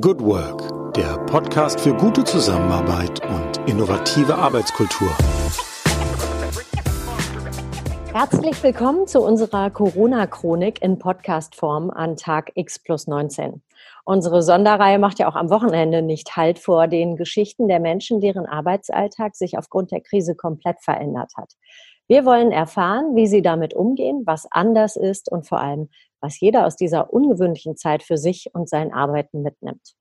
Good Work, der Podcast für gute Zusammenarbeit und innovative Arbeitskultur. Herzlich willkommen zu unserer Corona-Chronik in Podcast-Form an Tag X plus 19. Unsere Sonderreihe macht ja auch am Wochenende nicht Halt vor den Geschichten der Menschen, deren Arbeitsalltag sich aufgrund der Krise komplett verändert hat. Wir wollen erfahren, wie sie damit umgehen, was anders ist und vor allem, was jeder aus dieser ungewöhnlichen Zeit für sich und sein Arbeiten mitnimmt.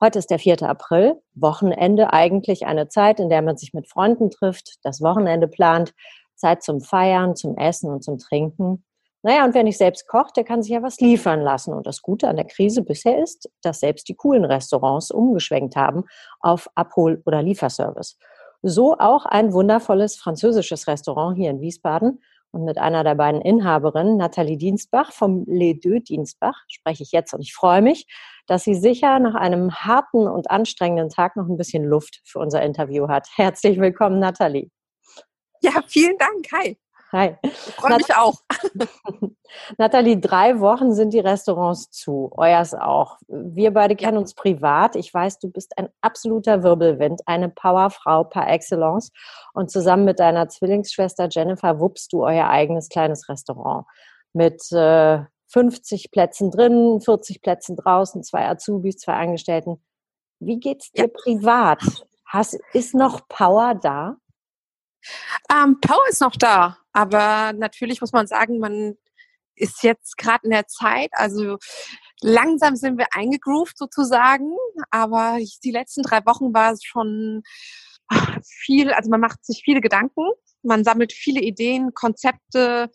Heute ist der 4. April, Wochenende eigentlich eine Zeit, in der man sich mit Freunden trifft, das Wochenende plant, Zeit zum Feiern, zum Essen und zum Trinken. Naja, und wer nicht selbst kocht, der kann sich ja was liefern lassen. Und das Gute an der Krise bisher ist, dass selbst die coolen Restaurants umgeschwenkt haben auf Abhol- oder Lieferservice. So auch ein wundervolles französisches Restaurant hier in Wiesbaden. Und mit einer der beiden Inhaberinnen, Nathalie Dienstbach vom Les Deux Dienstbach, spreche ich jetzt. Und ich freue mich, dass sie sicher nach einem harten und anstrengenden Tag noch ein bisschen Luft für unser Interview hat. Herzlich willkommen, Nathalie. Ja, vielen Dank. Hi. Hi. Ich freue mich auch. Nathalie, drei Wochen sind die Restaurants zu. Euers auch. Wir beide kennen uns privat. Ich weiß, du bist ein absoluter Wirbelwind, eine Powerfrau par excellence. Und zusammen mit deiner Zwillingsschwester Jennifer wuppst du euer eigenes kleines Restaurant mit äh, 50 Plätzen drin, 40 Plätzen draußen, zwei Azubis, zwei Angestellten. Wie geht's dir ja. privat? Hast, ist noch Power da? Ähm, Power ist noch da, aber natürlich muss man sagen, man ist jetzt gerade in der Zeit, also langsam sind wir eingegroovt sozusagen, aber die letzten drei Wochen war es schon viel, also man macht sich viele Gedanken, man sammelt viele Ideen, Konzepte,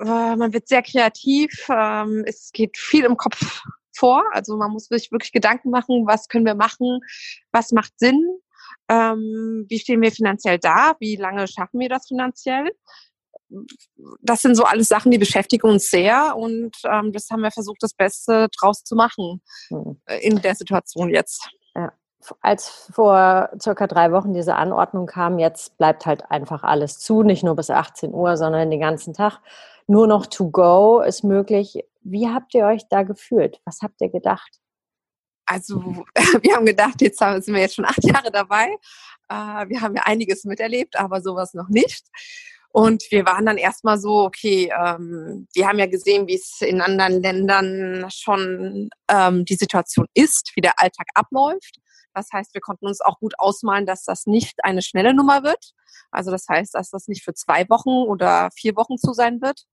äh, man wird sehr kreativ, ähm, es geht viel im Kopf vor, also man muss sich wirklich Gedanken machen, was können wir machen, was macht Sinn, ähm, wie stehen wir finanziell da? Wie lange schaffen wir das finanziell? Das sind so alles Sachen, die beschäftigen uns sehr und ähm, das haben wir versucht, das Beste draus zu machen mhm. in der Situation jetzt. Ja. Als vor circa drei Wochen diese Anordnung kam, jetzt bleibt halt einfach alles zu, nicht nur bis 18 Uhr, sondern den ganzen Tag. Nur noch to go ist möglich. Wie habt ihr euch da gefühlt? Was habt ihr gedacht? Also wir haben gedacht, jetzt sind wir jetzt schon acht Jahre dabei. Äh, wir haben ja einiges miterlebt, aber sowas noch nicht. Und wir waren dann erstmal so, okay, ähm, wir haben ja gesehen, wie es in anderen Ländern schon ähm, die Situation ist, wie der Alltag abläuft. Das heißt, wir konnten uns auch gut ausmalen, dass das nicht eine schnelle Nummer wird. Also das heißt, dass das nicht für zwei Wochen oder vier Wochen zu sein wird,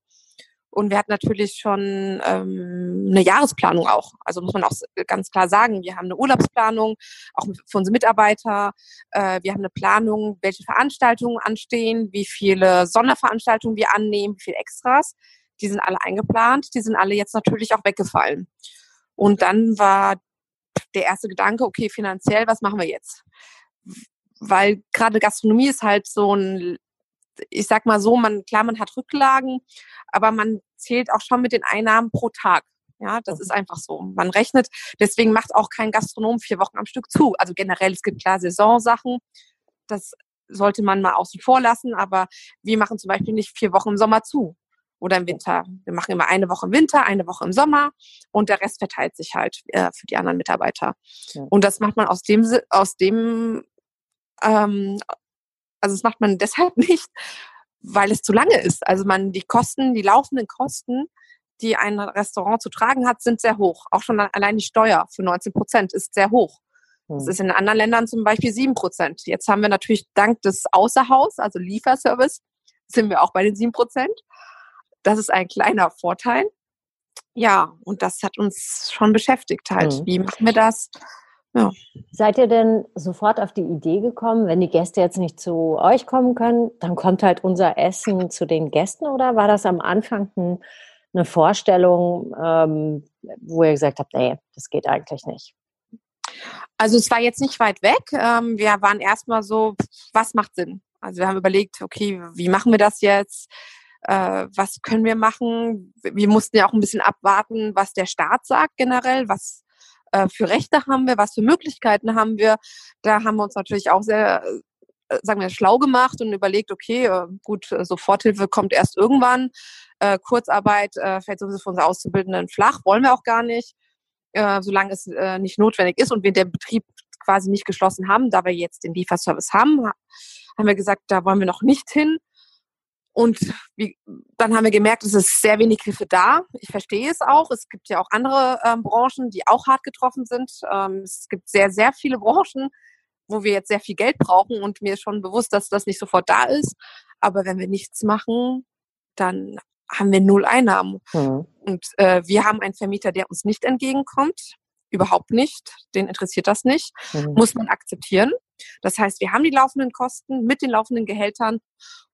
und wir hatten natürlich schon ähm, eine Jahresplanung auch. Also muss man auch ganz klar sagen, wir haben eine Urlaubsplanung, auch für unsere Mitarbeiter. Äh, wir haben eine Planung, welche Veranstaltungen anstehen, wie viele Sonderveranstaltungen wir annehmen, wie viele Extras. Die sind alle eingeplant, die sind alle jetzt natürlich auch weggefallen. Und dann war der erste Gedanke, okay, finanziell, was machen wir jetzt? Weil gerade Gastronomie ist halt so ein ich sag mal so, man, klar, man hat Rücklagen, aber man zählt auch schon mit den Einnahmen pro Tag. Ja, das ist einfach so. Man rechnet, deswegen macht auch kein Gastronom vier Wochen am Stück zu. Also generell, es gibt klar Saisonsachen. Das sollte man mal außen vor lassen, aber wir machen zum Beispiel nicht vier Wochen im Sommer zu oder im Winter. Wir machen immer eine Woche im Winter, eine Woche im Sommer und der Rest verteilt sich halt äh, für die anderen Mitarbeiter. Ja. Und das macht man aus dem, aus dem ähm, also das macht man deshalb nicht, weil es zu lange ist. Also man, die Kosten, die laufenden Kosten, die ein Restaurant zu tragen hat, sind sehr hoch. Auch schon allein die Steuer für 19 Prozent ist sehr hoch. Das hm. ist in anderen Ländern zum Beispiel 7 Prozent. Jetzt haben wir natürlich dank des Außerhaus, also Lieferservice, sind wir auch bei den 7 Prozent. Das ist ein kleiner Vorteil. Ja, und das hat uns schon beschäftigt halt. Mhm. Wie machen wir das? Ja. Seid ihr denn sofort auf die Idee gekommen, wenn die Gäste jetzt nicht zu euch kommen können, dann kommt halt unser Essen zu den Gästen oder war das am Anfang eine Vorstellung, ähm, wo ihr gesagt habt, nee, das geht eigentlich nicht? Also es war jetzt nicht weit weg. Ähm, wir waren erstmal so, was macht Sinn? Also wir haben überlegt, okay, wie machen wir das jetzt? Äh, was können wir machen? Wir mussten ja auch ein bisschen abwarten, was der Staat sagt generell, was äh, für Rechte haben wir, was für Möglichkeiten haben wir. Da haben wir uns natürlich auch sehr, äh, sagen wir, schlau gemacht und überlegt, okay, äh, gut, Soforthilfe kommt erst irgendwann. Kurzarbeit fällt sowieso für unsere Auszubildenden flach, wollen wir auch gar nicht. äh, solange es äh, nicht notwendig ist und wir den Betrieb quasi nicht geschlossen haben, da wir jetzt den Lieferservice haben, haben wir gesagt, da wollen wir noch nicht hin. Und wie, dann haben wir gemerkt, es ist sehr wenig Hilfe da. Ich verstehe es auch. Es gibt ja auch andere ähm, Branchen, die auch hart getroffen sind. Ähm, es gibt sehr, sehr viele Branchen, wo wir jetzt sehr viel Geld brauchen und mir ist schon bewusst, dass das nicht sofort da ist. Aber wenn wir nichts machen, dann haben wir null Einnahmen. Mhm. Und äh, wir haben einen Vermieter, der uns nicht entgegenkommt. Überhaupt nicht. Den interessiert das nicht. Mhm. Muss man akzeptieren. Das heißt, wir haben die laufenden Kosten mit den laufenden Gehältern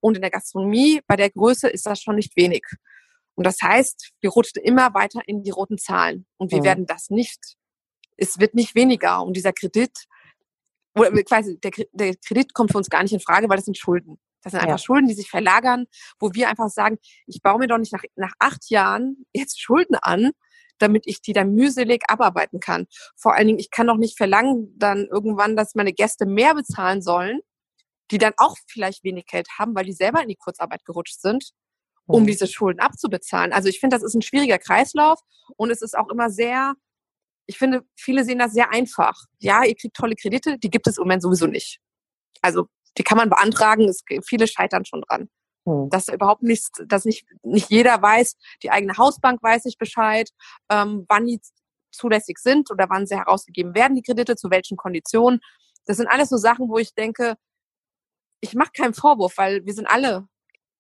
und in der Gastronomie bei der Größe ist das schon nicht wenig. Und das heißt, wir rutschen immer weiter in die roten Zahlen und wir mhm. werden das nicht, es wird nicht weniger und dieser Kredit, oder quasi der, der Kredit kommt für uns gar nicht in Frage, weil das sind Schulden. Das sind einfach ja. Schulden, die sich verlagern, wo wir einfach sagen, ich baue mir doch nicht nach, nach acht Jahren jetzt Schulden an, damit ich die dann mühselig abarbeiten kann. Vor allen Dingen, ich kann doch nicht verlangen dann irgendwann, dass meine Gäste mehr bezahlen sollen, die dann auch vielleicht wenig Geld haben, weil die selber in die Kurzarbeit gerutscht sind, um mhm. diese Schulden abzubezahlen. Also ich finde, das ist ein schwieriger Kreislauf und es ist auch immer sehr, ich finde, viele sehen das sehr einfach. Ja, ihr kriegt tolle Kredite, die gibt es im Moment sowieso nicht. Also die kann man beantragen, es, viele scheitern schon dran. Hm. Dass überhaupt nichts, dass nicht, nicht jeder weiß, die eigene Hausbank weiß nicht Bescheid, ähm, wann die zulässig sind oder wann sie herausgegeben werden, die Kredite, zu welchen Konditionen. Das sind alles so Sachen, wo ich denke, ich mache keinen Vorwurf, weil wir sind alle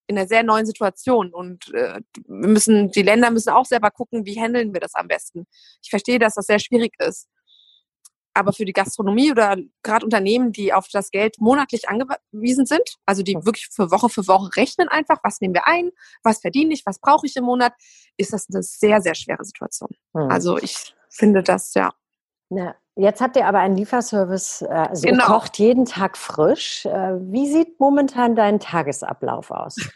in einer sehr neuen Situation und äh, wir müssen, die Länder müssen auch selber gucken, wie handeln wir das am besten. Ich verstehe, dass das sehr schwierig ist. Aber für die Gastronomie oder gerade Unternehmen, die auf das Geld monatlich angewiesen sind, also die wirklich für Woche für Woche rechnen einfach, was nehmen wir ein, was verdiene ich, was brauche ich im Monat, ist das eine sehr, sehr schwere Situation. Hm. Also ich finde das, ja. Na, jetzt habt ihr aber einen Lieferservice, also genau. kocht jeden Tag frisch. Äh, wie sieht momentan dein Tagesablauf aus?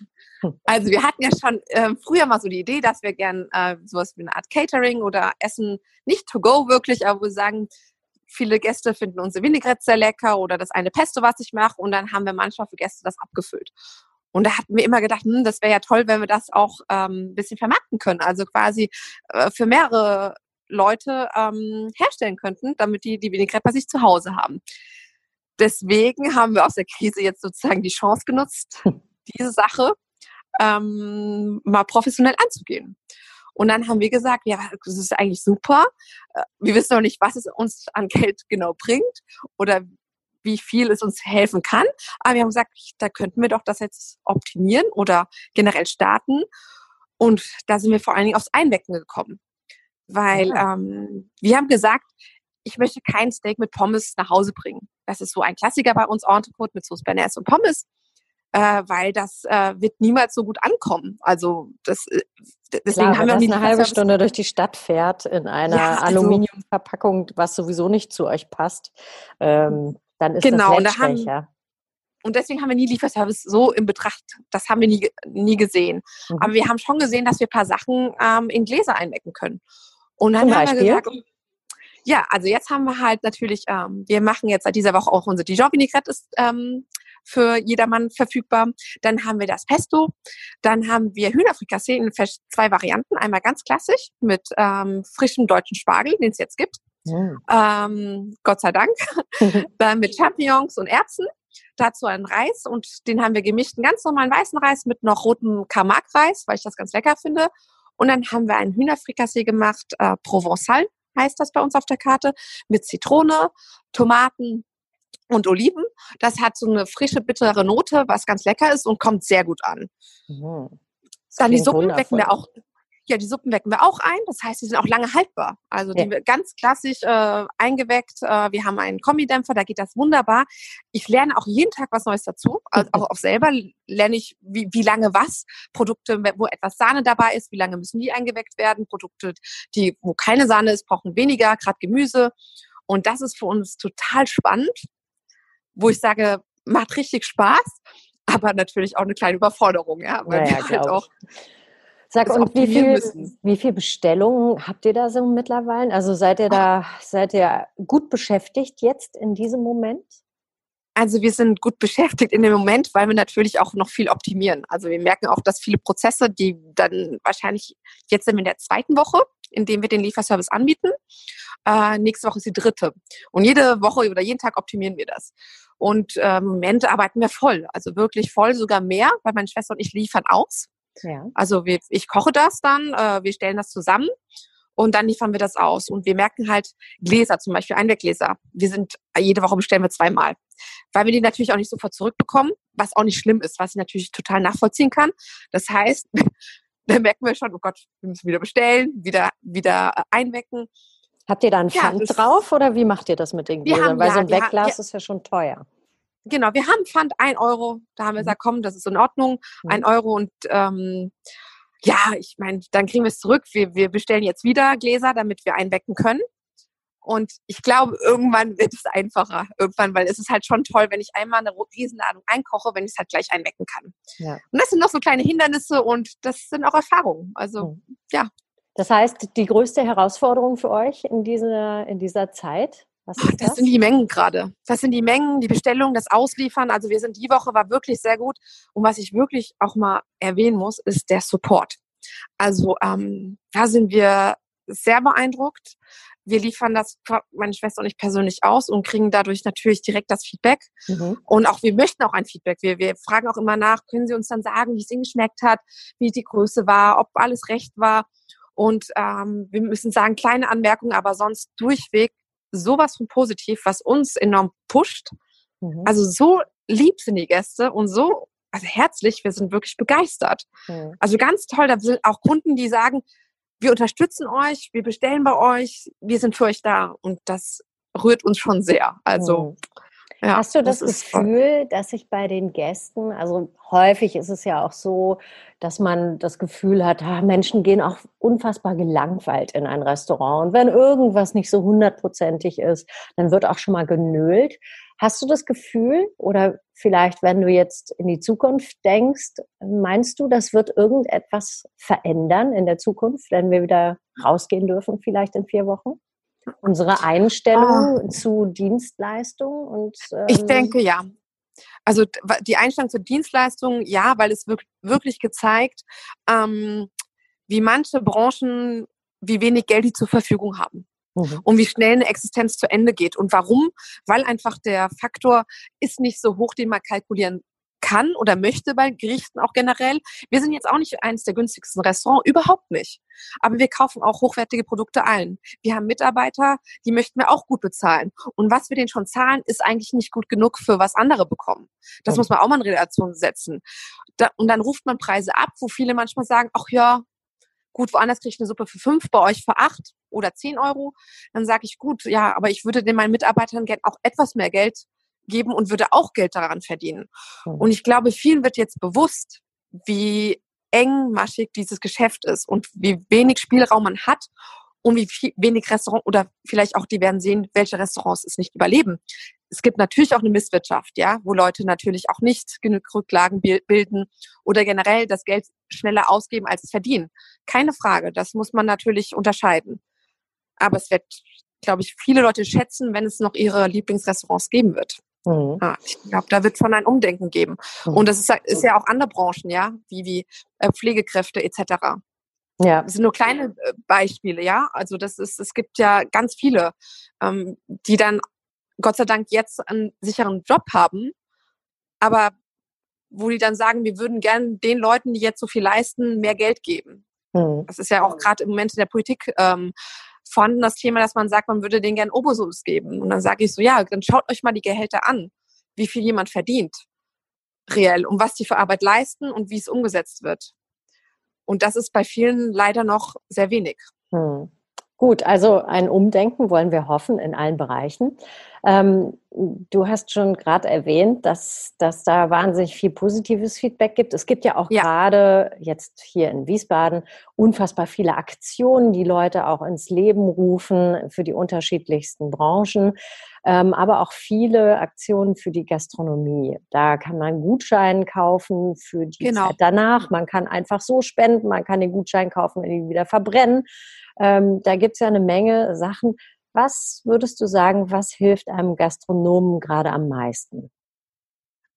Also wir hatten ja schon äh, früher mal so die Idee, dass wir gern äh, sowas wie eine Art Catering oder Essen, nicht to go wirklich, aber wir sagen, viele Gäste finden unsere Vinaigrette sehr lecker oder das eine Pesto, was ich mache. Und dann haben wir manchmal für Gäste das abgefüllt. Und da hatten wir immer gedacht, hm, das wäre ja toll, wenn wir das auch ähm, ein bisschen vermarkten können. Also quasi äh, für mehrere Leute ähm, herstellen könnten, damit die die Vinaigrette bei sich zu Hause haben. Deswegen haben wir aus der Krise jetzt sozusagen die Chance genutzt, diese Sache ähm, mal professionell anzugehen. Und dann haben wir gesagt, ja, das ist eigentlich super. Äh, wir wissen noch nicht, was es uns an Geld genau bringt oder wie viel es uns helfen kann. Aber wir haben gesagt, da könnten wir doch das jetzt optimieren oder generell starten. Und da sind wir vor allen Dingen aufs Einwecken gekommen. Weil ja. ähm, wir haben gesagt, ich möchte kein Steak mit Pommes nach Hause bringen. Das ist so ein Klassiker bei uns, Entrecote mit Sauce Bernays und Pommes äh, weil das äh, wird niemals so gut ankommen. Also das äh, deswegen Klar, haben wir das eine halbe Stunde durch die Stadt fährt in einer ja, also, Aluminiumverpackung, was sowieso nicht zu euch passt, ähm, dann ist genau, das Netzschwächer. Und deswegen haben wir nie Lieferservice so in Betracht. Das haben wir nie, nie gesehen. Mhm. Aber wir haben schon gesehen, dass wir ein paar Sachen ähm, in Gläser einwecken können. Und dann Zum haben Beispiel? wir gesagt, ja, also jetzt haben wir halt natürlich, ähm, wir machen jetzt seit dieser Woche auch unsere Dijon Vinaigrette ist ähm, für jedermann verfügbar. Dann haben wir das Pesto. Dann haben wir Hühnerfrikassee in zwei Varianten. Einmal ganz klassisch mit ähm, frischem deutschen Spargel, den es jetzt gibt. Mhm. Ähm, Gott sei Dank. Dann mit Champignons und Erbsen. Dazu einen Reis und den haben wir gemischt, einen ganz normalen weißen Reis mit noch rotem Camargue-Reis, weil ich das ganz lecker finde. Und dann haben wir einen Hühnerfrikassee gemacht, äh, Provençal heißt das bei uns auf der Karte, mit Zitrone, Tomaten, und Oliven. Das hat so eine frische, bittere Note, was ganz lecker ist und kommt sehr gut an. Mhm. Dann die Suppen wundervoll. wecken wir auch. Ja, die Suppen wecken wir auch ein. Das heißt, die sind auch lange haltbar. Also die ja. ganz klassisch äh, eingeweckt. Äh, wir haben einen Kombidämpfer, da geht das wunderbar. Ich lerne auch jeden Tag was Neues dazu. Also auch, auch selber lerne ich, wie, wie lange was. Produkte, wo etwas Sahne dabei ist, wie lange müssen die eingeweckt werden. Produkte, die, wo keine Sahne ist, brauchen weniger, gerade Gemüse. Und das ist für uns total spannend wo ich sage, macht richtig Spaß, aber natürlich auch eine kleine Überforderung, ja, weil naja, wir halt auch Sag, und wie viel, wie viel Bestellungen habt ihr da so mittlerweile? Also seid ihr da, seid ihr gut beschäftigt jetzt in diesem Moment? Also wir sind gut beschäftigt in dem Moment, weil wir natürlich auch noch viel optimieren. Also wir merken auch, dass viele Prozesse, die dann wahrscheinlich jetzt sind wir in der zweiten Woche, in dem wir den Lieferservice anbieten. Äh, nächste Woche ist die dritte. Und jede Woche oder jeden Tag optimieren wir das. Und äh, im Moment arbeiten wir voll, also wirklich voll, sogar mehr, weil meine Schwester und ich liefern aus. Ja. Also wir, ich koche das dann, äh, wir stellen das zusammen und dann liefern wir das aus. Und wir merken halt Gläser, zum Beispiel Einweggläser. Wir sind, jede Woche bestellen wir zweimal. Weil wir die natürlich auch nicht sofort zurückbekommen, was auch nicht schlimm ist, was ich natürlich total nachvollziehen kann. Das heißt, da merken wir schon, oh Gott, wir müssen wieder bestellen, wieder, wieder äh, einwecken. Habt ihr da einen Pfand ja, drauf oder wie macht ihr das mit den Gläsern? Weil ja, so ein Wegglas haben, ist ja schon teuer. Genau, wir haben Pfand ein Euro. Da haben wir mhm. gesagt, komm, das ist in Ordnung, mhm. ein Euro und ähm, ja, ich meine, dann kriegen wir es zurück. Wir, wir bestellen jetzt wieder Gläser, damit wir einwecken können. Und ich glaube, irgendwann wird es einfacher. Irgendwann, weil es ist halt schon toll, wenn ich einmal eine Riesenladung einkoche, wenn ich es halt gleich einwecken kann. Ja. Und das sind noch so kleine Hindernisse und das sind auch Erfahrungen. Also, mhm. ja. Das heißt, die größte Herausforderung für euch in dieser, in dieser Zeit? Was ist das? das sind die Mengen gerade. Das sind die Mengen, die Bestellung, das Ausliefern. Also wir sind die Woche war wirklich sehr gut. Und was ich wirklich auch mal erwähnen muss, ist der Support. Also ähm, da sind wir sehr beeindruckt. Wir liefern das, meine Schwester und ich persönlich aus und kriegen dadurch natürlich direkt das Feedback. Mhm. Und auch wir möchten auch ein Feedback. Wir, wir fragen auch immer nach, können Sie uns dann sagen, wie es Ihnen geschmeckt hat, wie die Größe war, ob alles recht war. Und ähm, wir müssen sagen, kleine Anmerkungen, aber sonst durchweg sowas von positiv, was uns enorm pusht. Mhm. Also so lieb sind die Gäste und so also herzlich, wir sind wirklich begeistert. Mhm. Also ganz toll, da sind auch Kunden, die sagen, wir unterstützen euch, wir bestellen bei euch, wir sind für euch da und das rührt uns schon sehr. Also mhm. Ja, Hast du das, das Gefühl, dass sich bei den Gästen, also häufig ist es ja auch so, dass man das Gefühl hat, ah, Menschen gehen auch unfassbar gelangweilt in ein Restaurant. Und wenn irgendwas nicht so hundertprozentig ist, dann wird auch schon mal genölt. Hast du das Gefühl oder vielleicht, wenn du jetzt in die Zukunft denkst, meinst du, das wird irgendetwas verändern in der Zukunft, wenn wir wieder rausgehen dürfen, vielleicht in vier Wochen? Unsere Einstellung oh. zu Dienstleistungen und ähm ich denke ja. Also die Einstellung zur Dienstleistung, ja, weil es wirklich gezeigt, ähm, wie manche Branchen, wie wenig Geld die zur Verfügung haben. Mhm. Und wie schnell eine Existenz zu Ende geht. Und warum? Weil einfach der Faktor ist nicht so hoch, den man kalkulieren kann oder möchte bei Gerichten auch generell. Wir sind jetzt auch nicht eines der günstigsten Restaurants, überhaupt nicht. Aber wir kaufen auch hochwertige Produkte ein. Wir haben Mitarbeiter, die möchten wir auch gut bezahlen. Und was wir denen schon zahlen, ist eigentlich nicht gut genug für was andere bekommen. Das mhm. muss man auch mal in Relation setzen. Da, und dann ruft man Preise ab, wo viele manchmal sagen, ach ja, gut, woanders kriege ich eine Suppe für fünf, bei euch für acht oder zehn Euro. Dann sage ich, gut, ja, aber ich würde den meinen Mitarbeitern gerne auch etwas mehr Geld geben und würde auch Geld daran verdienen. Mhm. Und ich glaube, vielen wird jetzt bewusst, wie engmaschig dieses Geschäft ist und wie wenig Spielraum man hat und wie viel, wenig Restaurant oder vielleicht auch die werden sehen, welche Restaurants es nicht überleben. Es gibt natürlich auch eine Misswirtschaft, ja, wo Leute natürlich auch nicht genug Rücklagen bilden oder generell das Geld schneller ausgeben, als es verdienen. Keine Frage, das muss man natürlich unterscheiden. Aber es wird, glaube ich, viele Leute schätzen, wenn es noch ihre Lieblingsrestaurants geben wird. Mhm. Ja, ich glaube, da wird schon ein Umdenken geben. Mhm. Und das ist, ist, ja auch andere Branchen, ja, wie, wie äh, Pflegekräfte etc. Ja. Das sind nur kleine äh, Beispiele, ja. Also das ist, es gibt ja ganz viele, ähm, die dann Gott sei Dank jetzt einen sicheren Job haben, aber wo die dann sagen, wir würden gerne den Leuten, die jetzt so viel leisten, mehr Geld geben. Mhm. Das ist ja auch gerade im Moment in der Politik ähm, vorhanden das Thema, dass man sagt, man würde denen gern Obosus geben. Und dann sage ich so, ja, dann schaut euch mal die Gehälter an, wie viel jemand verdient, reell, und was die für Arbeit leisten und wie es umgesetzt wird. Und das ist bei vielen leider noch sehr wenig. Hm. Gut, also ein Umdenken wollen wir hoffen in allen Bereichen. Ähm, du hast schon gerade erwähnt, dass, dass da wahnsinnig viel positives Feedback gibt. Es gibt ja auch ja. gerade jetzt hier in Wiesbaden unfassbar viele Aktionen, die Leute auch ins Leben rufen für die unterschiedlichsten Branchen, ähm, aber auch viele Aktionen für die Gastronomie. Da kann man Gutscheine kaufen für die genau. Zeit danach. Man kann einfach so spenden, man kann den Gutschein kaufen und ihn wieder verbrennen. Ähm, da gibt es ja eine Menge Sachen. Was würdest du sagen, was hilft einem Gastronomen gerade am meisten?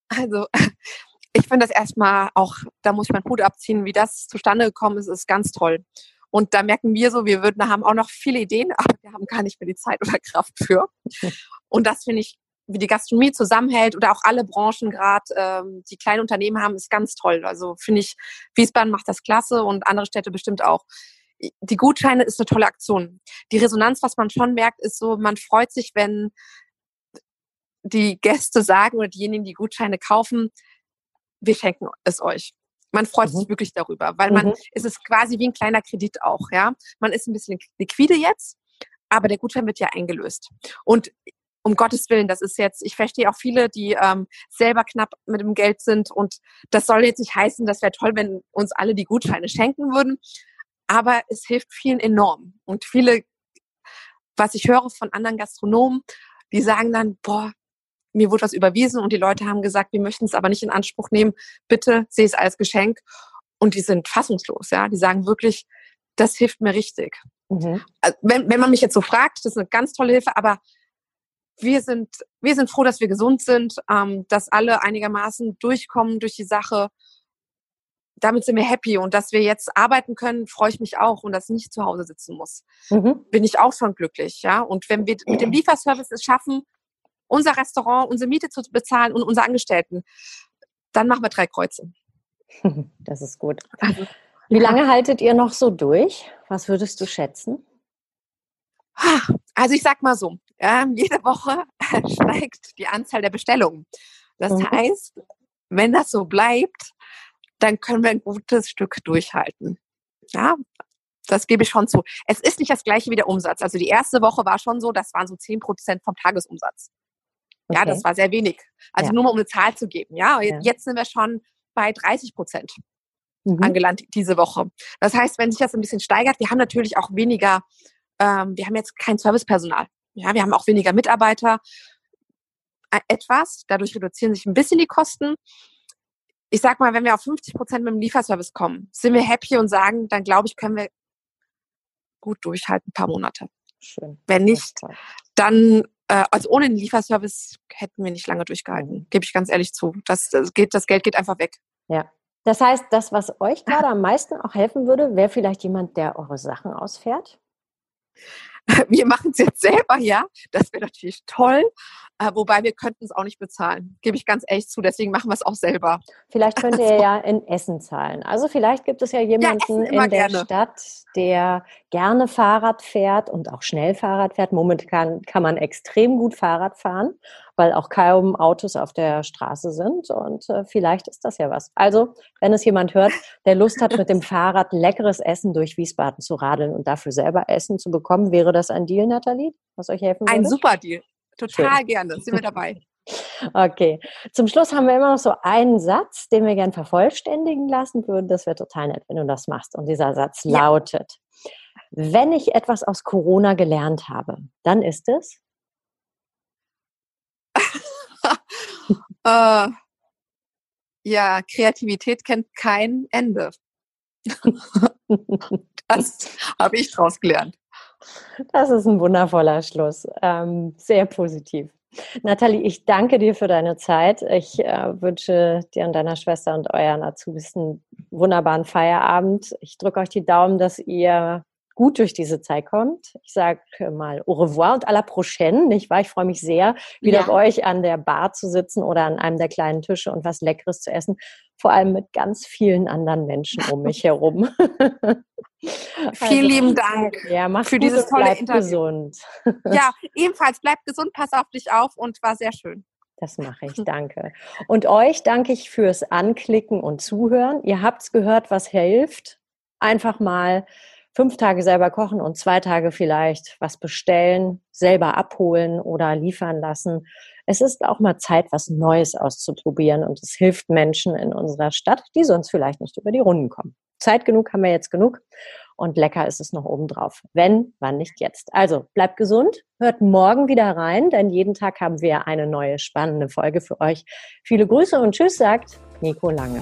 Also, ich finde das erstmal auch, da muss ich meinen Hut abziehen, wie das zustande gekommen ist, ist ganz toll. Und da merken wir so, wir würden, haben auch noch viele Ideen, aber wir haben gar nicht mehr die Zeit oder Kraft für. Und das finde ich, wie die Gastronomie zusammenhält oder auch alle Branchen gerade, ähm, die kleine Unternehmen haben, ist ganz toll. Also finde ich, Wiesbaden macht das klasse und andere Städte bestimmt auch. Die Gutscheine ist eine tolle Aktion. Die Resonanz, was man schon merkt, ist so, man freut sich, wenn die Gäste sagen oder diejenigen, die Gutscheine kaufen, wir schenken es euch. Man freut mhm. sich wirklich darüber, weil man, mhm. es ist quasi wie ein kleiner Kredit auch, ja. Man ist ein bisschen liquide jetzt, aber der Gutschein wird ja eingelöst. Und um Gottes Willen, das ist jetzt, ich verstehe auch viele, die ähm, selber knapp mit dem Geld sind und das soll jetzt nicht heißen, das wäre toll, wenn uns alle die Gutscheine schenken würden, aber es hilft vielen enorm. Und viele, was ich höre von anderen Gastronomen, die sagen dann, boah, mir wurde was überwiesen und die Leute haben gesagt, wir möchten es aber nicht in Anspruch nehmen. Bitte sehe es als Geschenk. Und die sind fassungslos, ja. Die sagen wirklich, das hilft mir richtig. Mhm. Also wenn, wenn man mich jetzt so fragt, das ist eine ganz tolle Hilfe, aber wir sind, wir sind froh, dass wir gesund sind, ähm, dass alle einigermaßen durchkommen durch die Sache. Damit sind wir happy und dass wir jetzt arbeiten können, freue ich mich auch und dass ich nicht zu Hause sitzen muss. Mhm. Bin ich auch schon glücklich, ja. Und wenn wir mit dem Lieferservice es schaffen, unser Restaurant, unsere Miete zu bezahlen und unsere Angestellten, dann machen wir drei Kreuze. Das ist gut. Also, Wie lange haltet ihr noch so durch? Was würdest du schätzen? Also ich sag mal so, äh, jede Woche steigt die Anzahl der Bestellungen. Das mhm. heißt, wenn das so bleibt, dann können wir ein gutes Stück durchhalten. Ja, das gebe ich schon zu. Es ist nicht das gleiche wie der Umsatz. Also die erste Woche war schon so, das waren so 10 Prozent vom Tagesumsatz. Okay. Ja, das war sehr wenig. Also ja. nur mal um eine Zahl zu geben. Ja, ja. jetzt sind wir schon bei 30 Prozent mhm. angelandet diese Woche. Das heißt, wenn sich das ein bisschen steigert, wir haben natürlich auch weniger, ähm, wir haben jetzt kein Servicepersonal. Ja, wir haben auch weniger Mitarbeiter. Äh, etwas, dadurch reduzieren sich ein bisschen die Kosten. Ich sag mal, wenn wir auf 50 Prozent mit dem Lieferservice kommen, sind wir happy und sagen, dann glaube ich, können wir gut durchhalten, ein paar Monate. Schön. Wenn nicht, dann äh, also ohne den Lieferservice hätten wir nicht lange durchgehalten, gebe ich ganz ehrlich zu. Das, das, geht, das Geld geht einfach weg. Ja. Das heißt, das, was euch gerade am meisten auch helfen würde, wäre vielleicht jemand, der eure Sachen ausfährt? Wir machen es jetzt selber, ja. Das wäre natürlich toll. Äh, wobei wir könnten es auch nicht bezahlen. Gebe ich ganz ehrlich zu. Deswegen machen wir es auch selber. Vielleicht könnt ihr also. ja in Essen zahlen. Also vielleicht gibt es ja jemanden ja, in der gerne. Stadt, der gerne Fahrrad fährt und auch schnell Fahrrad fährt. Momentan kann man extrem gut Fahrrad fahren, weil auch kaum Autos auf der Straße sind. Und äh, vielleicht ist das ja was. Also, wenn es jemand hört, der Lust hat, mit dem Fahrrad leckeres Essen durch Wiesbaden zu radeln und dafür selber Essen zu bekommen, wäre das ein Deal, Nathalie, was euch helfen würde? Ein super Deal. Total Schön. gerne, sind wir dabei. Okay. Zum Schluss haben wir immer noch so einen Satz, den wir gern vervollständigen lassen würden. Das wäre total nett, wenn du das machst. Und dieser Satz ja. lautet, wenn ich etwas aus Corona gelernt habe, dann ist es? Äh, ja, Kreativität kennt kein Ende. das habe ich draus gelernt. Das ist ein wundervoller Schluss. Ähm, sehr positiv. Nathalie, ich danke dir für deine Zeit. Ich äh, wünsche dir und deiner Schwester und euren Azubis einen wunderbaren Feierabend. Ich drücke euch die Daumen, dass ihr gut durch diese Zeit kommt. Ich sage mal au revoir und à la prochaine, nicht wahr? Ich freue mich sehr, wieder ja. bei euch an der Bar zu sitzen oder an einem der kleinen Tische und was Leckeres zu essen. Vor allem mit ganz vielen anderen Menschen um mich herum. Vielen also, lieben Dank ja, für dieses tolle Interview. gesund. Ja, ebenfalls bleib gesund, pass auf dich auf und war sehr schön. Das mache ich, danke. Und euch danke ich fürs Anklicken und Zuhören. Ihr habt es gehört, was hilft. Einfach mal fünf Tage selber kochen und zwei Tage vielleicht was bestellen, selber abholen oder liefern lassen. Es ist auch mal Zeit, was Neues auszuprobieren und es hilft Menschen in unserer Stadt, die sonst vielleicht nicht über die Runden kommen. Zeit genug haben wir jetzt genug und lecker ist es noch obendrauf. Wenn, wann nicht jetzt. Also bleibt gesund, hört morgen wieder rein, denn jeden Tag haben wir eine neue spannende Folge für euch. Viele Grüße und Tschüss, sagt Nico Lange.